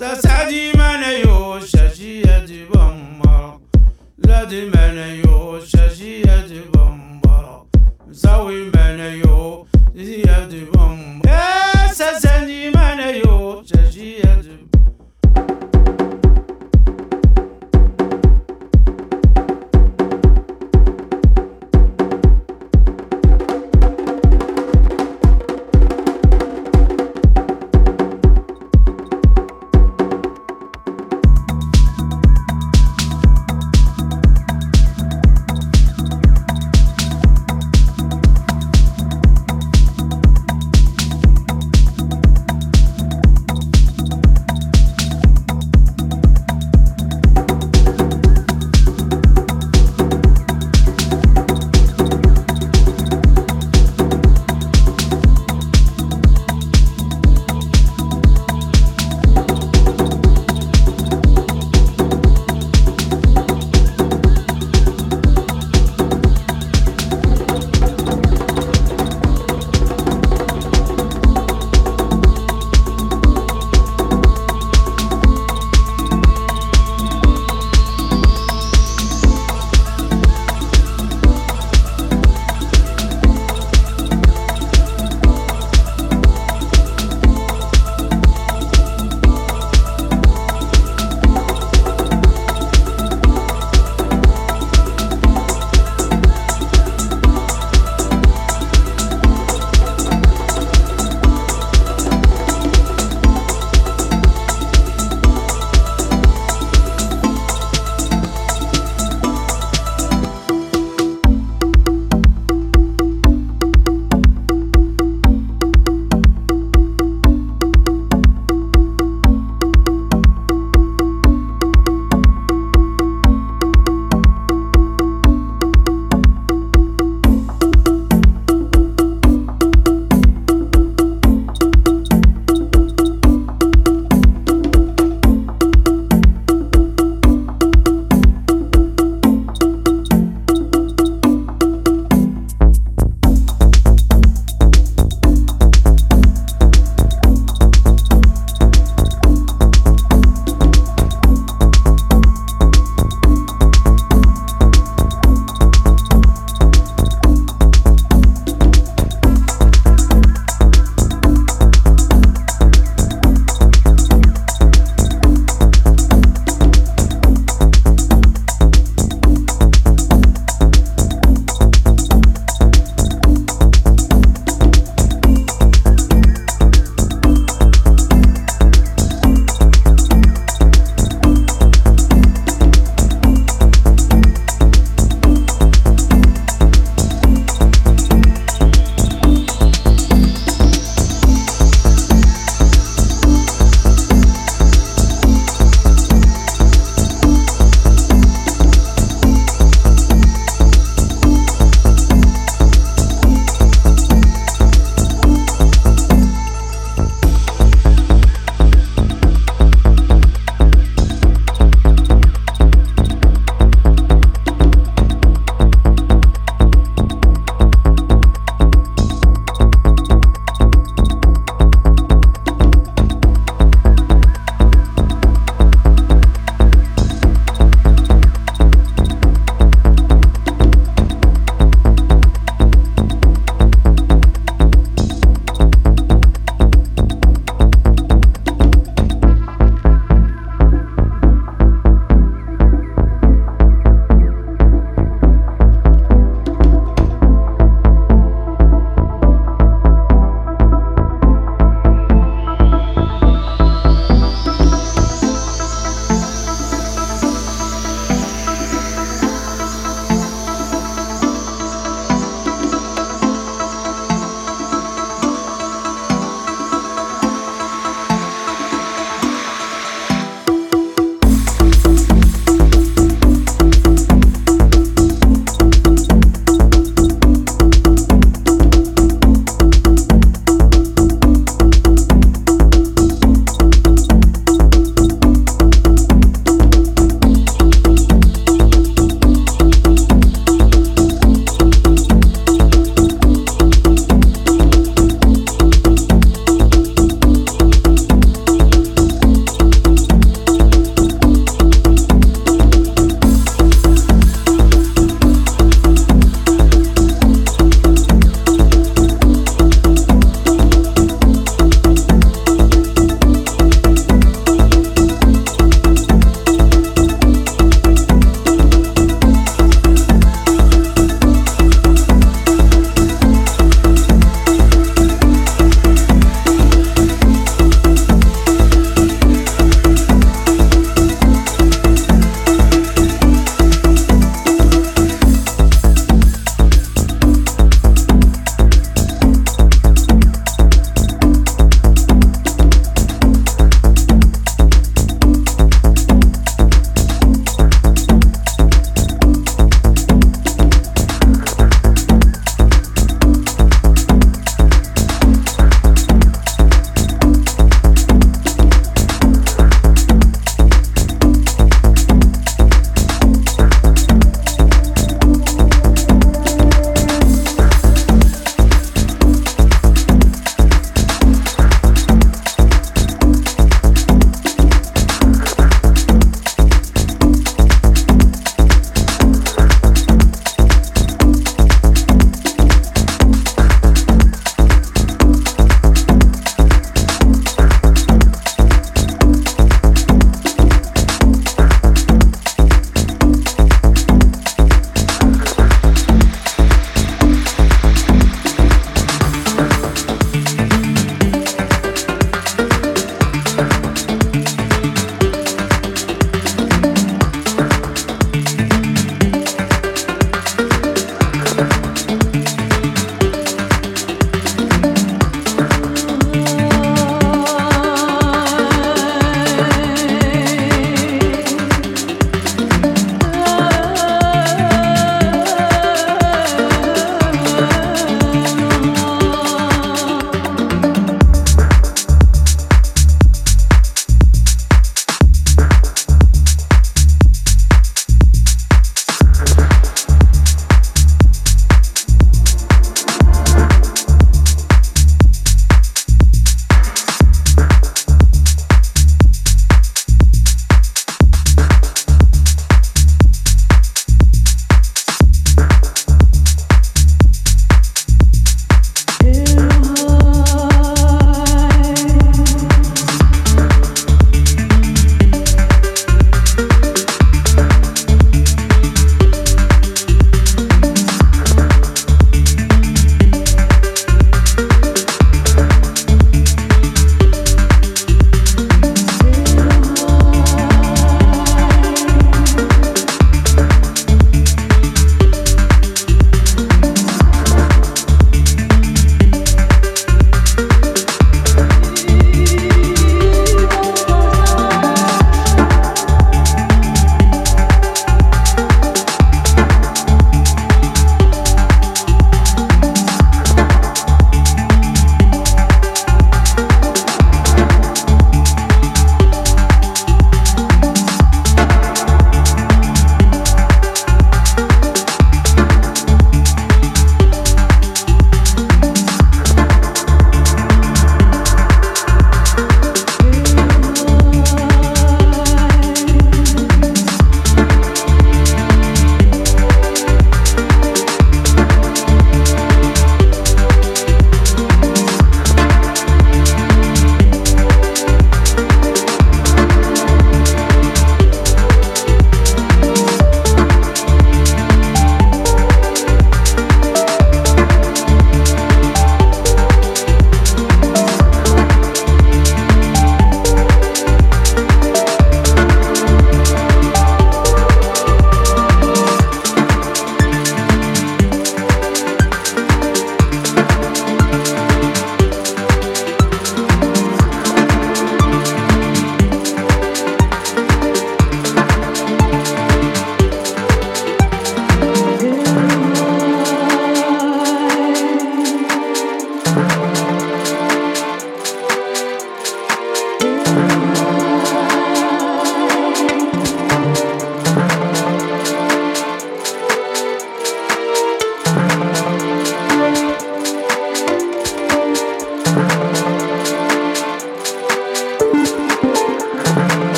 سسادي من يوش يوششي يدبمبر لدي من يوششي يدبمبر زوي من يوششي يدبمبر سسادي من يوششي يدبمبر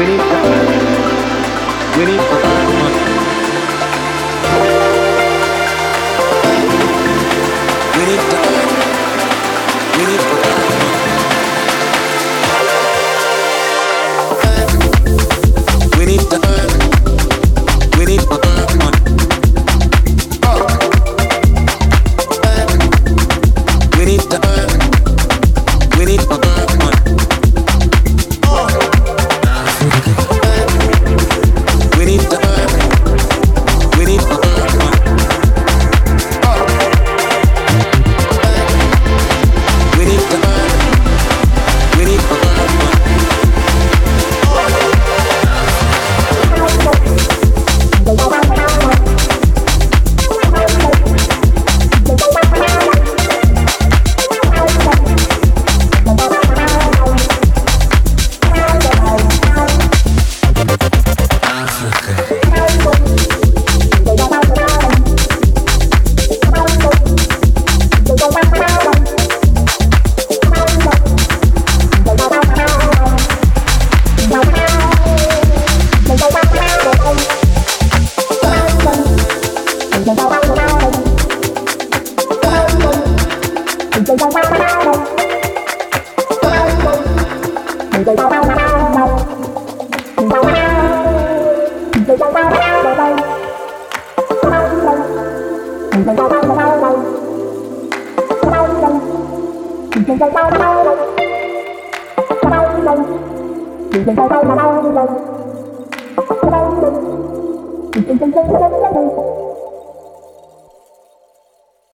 We need something. We need.